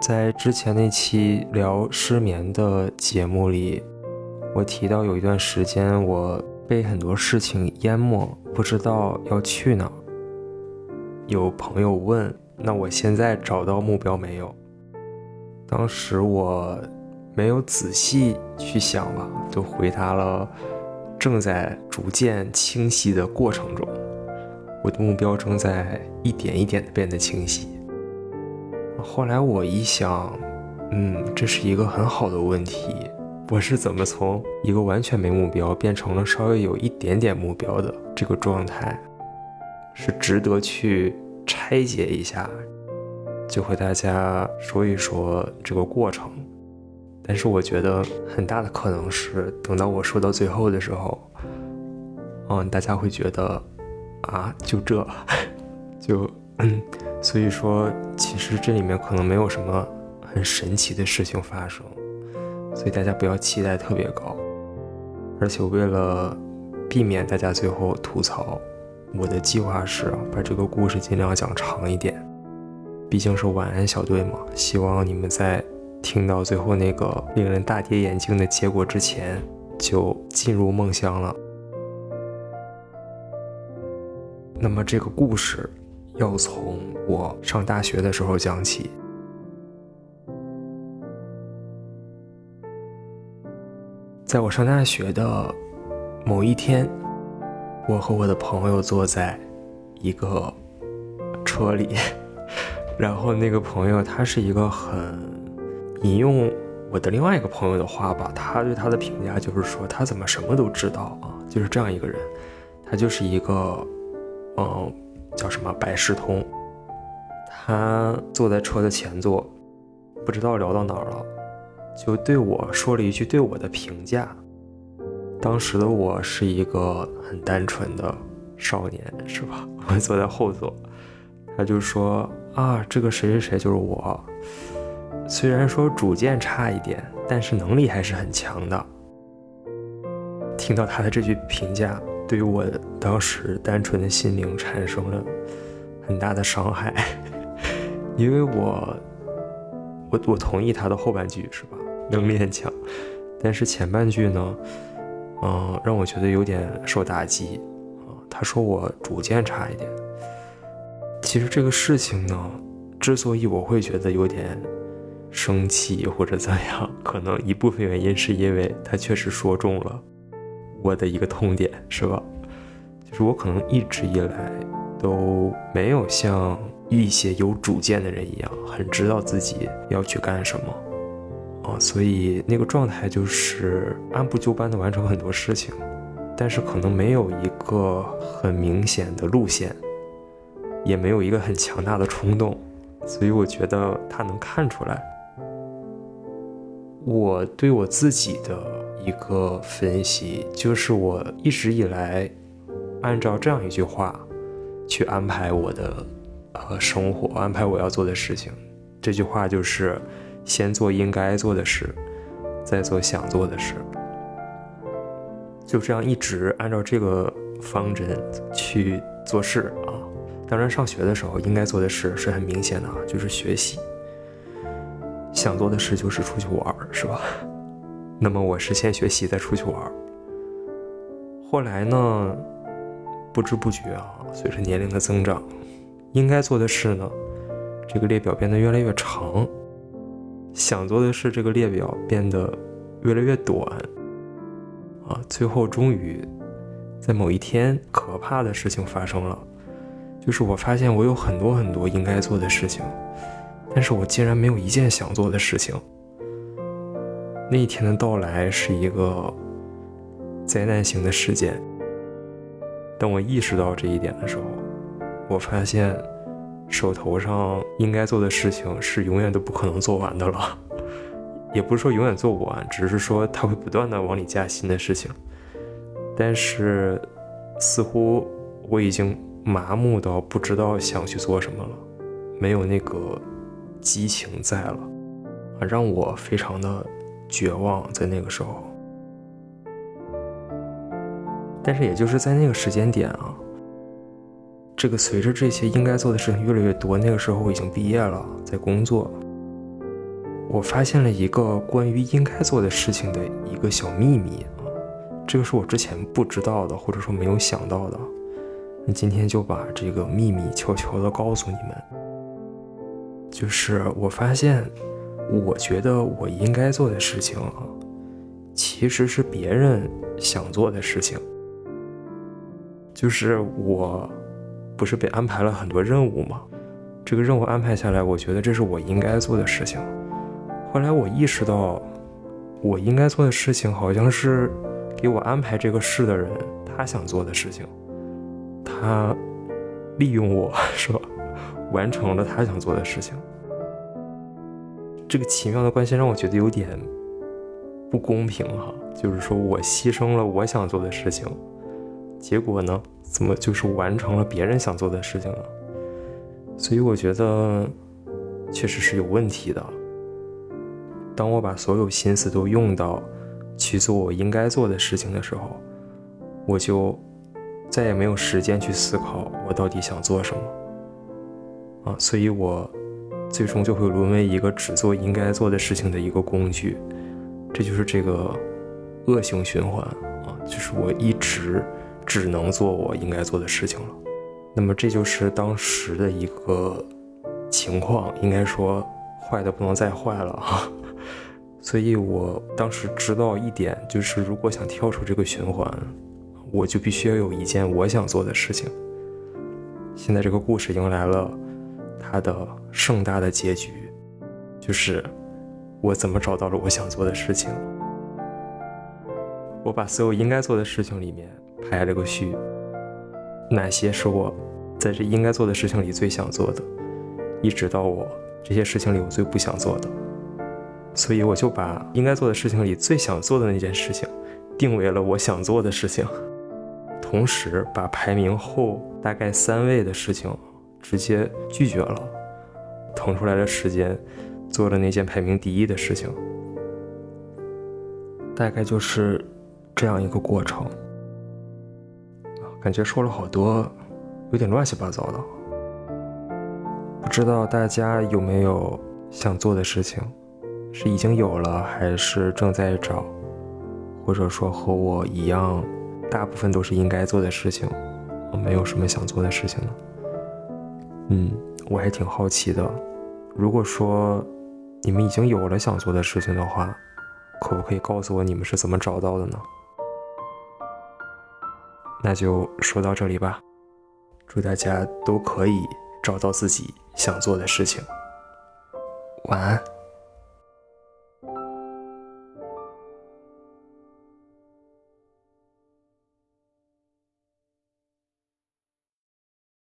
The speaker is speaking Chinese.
在之前那期聊失眠的节目里，我提到有一段时间我被很多事情淹没，不知道要去哪。有朋友问：“那我现在找到目标没有？”当时我没有仔细去想吧，就回答了：“正在逐渐清晰的过程中，我的目标正在一点一点的变得清晰。”后来我一想，嗯，这是一个很好的问题。我是怎么从一个完全没目标变成了稍微有一点点目标的这个状态？是值得去拆解一下，就和大家说一说这个过程。但是我觉得很大的可能是，等到我说到最后的时候，嗯，大家会觉得，啊，就这，就，嗯，所以说，其实这里面可能没有什么很神奇的事情发生，所以大家不要期待特别高。而且为了避免大家最后吐槽。我的计划是把这个故事尽量讲长一点，毕竟是晚安小队嘛。希望你们在听到最后那个令人大跌眼镜的结果之前，就进入梦乡了。那么这个故事要从我上大学的时候讲起。在我上大学的某一天。我和我的朋友坐在一个车里，然后那个朋友他是一个很引用我的另外一个朋友的话吧，他对他的评价就是说他怎么什么都知道啊，就是这样一个人，他就是一个嗯叫什么百事通，他坐在车的前座，不知道聊到哪儿了，就对我说了一句对我的评价。当时的我是一个很单纯的少年，是吧？我坐在后座，他就说啊，这个谁谁谁就是我。虽然说主见差一点，但是能力还是很强的。听到他的这句评价，对于我当时单纯的心灵产生了很大的伤害，因为我，我我同意他的后半句，是吧？能力很强，但是前半句呢？嗯，让我觉得有点受打击啊。他说我主见差一点。其实这个事情呢，之所以我会觉得有点生气或者怎样，可能一部分原因是因为他确实说中了我的一个痛点，是吧？就是我可能一直以来都没有像一些有主见的人一样，很知道自己要去干什么。啊，所以那个状态就是按部就班的完成很多事情，但是可能没有一个很明显的路线，也没有一个很强大的冲动，所以我觉得他能看出来。我对我自己的一个分析就是，我一直以来按照这样一句话去安排我的呃生活，安排我要做的事情。这句话就是。先做应该做的事，再做想做的事，就这样一直按照这个方针去做事啊。当然，上学的时候应该做的事是很明显的啊，就是学习；想做的事就是出去玩，是吧？那么我是先学习再出去玩。后来呢，不知不觉啊，随着年龄的增长，应该做的事呢，这个列表变得越来越长。想做的事，这个列表变得越来越短，啊，最后终于在某一天，可怕的事情发生了，就是我发现我有很多很多应该做的事情，但是我竟然没有一件想做的事情。那一天的到来是一个灾难性的事件。当我意识到这一点的时候，我发现。手头上应该做的事情是永远都不可能做完的了，也不是说永远做不完，只是说它会不断的往里加新的事情。但是，似乎我已经麻木到不知道想去做什么了，没有那个激情在了，啊，让我非常的绝望。在那个时候，但是也就是在那个时间点啊。这个随着这些应该做的事情越来越多，那个时候我已经毕业了，在工作，我发现了一个关于应该做的事情的一个小秘密啊，这个是我之前不知道的，或者说没有想到的。那今天就把这个秘密悄悄的告诉你们，就是我发现，我觉得我应该做的事情，其实是别人想做的事情。就是我，不是被安排了很多任务吗？这个任务安排下来，我觉得这是我应该做的事情。后来我意识到，我应该做的事情好像是给我安排这个事的人他想做的事情，他利用我 说完成了他想做的事情。这个奇妙的关系让我觉得有点不公平哈，就是说我牺牲了我想做的事情，结果呢，怎么就是完成了别人想做的事情呢？所以我觉得确实是有问题的。当我把所有心思都用到去做我应该做的事情的时候，我就再也没有时间去思考我到底想做什么啊！所以，我最终就会沦为一个只做应该做的事情的一个工具，这就是这个恶性循环啊！就是我一直只能做我应该做的事情了。那么，这就是当时的一个情况，应该说坏的不能再坏了啊！所以我当时知道一点，就是如果想跳出这个循环，我就必须要有一件我想做的事情。现在这个故事迎来了它的盛大的结局，就是我怎么找到了我想做的事情。我把所有应该做的事情里面排了个序，哪些是我在这应该做的事情里最想做的，一直到我这些事情里我最不想做的。所以我就把应该做的事情里最想做的那件事情，定为了我想做的事情，同时把排名后大概三位的事情直接拒绝了，腾出来的时间做了那件排名第一的事情，大概就是这样一个过程。感觉说了好多，有点乱七八糟的，不知道大家有没有想做的事情？是已经有了，还是正在找，或者说和我一样，大部分都是应该做的事情，我没有什么想做的事情呢？嗯，我还挺好奇的。如果说你们已经有了想做的事情的话，可不可以告诉我你们是怎么找到的呢？那就说到这里吧。祝大家都可以找到自己想做的事情。晚安。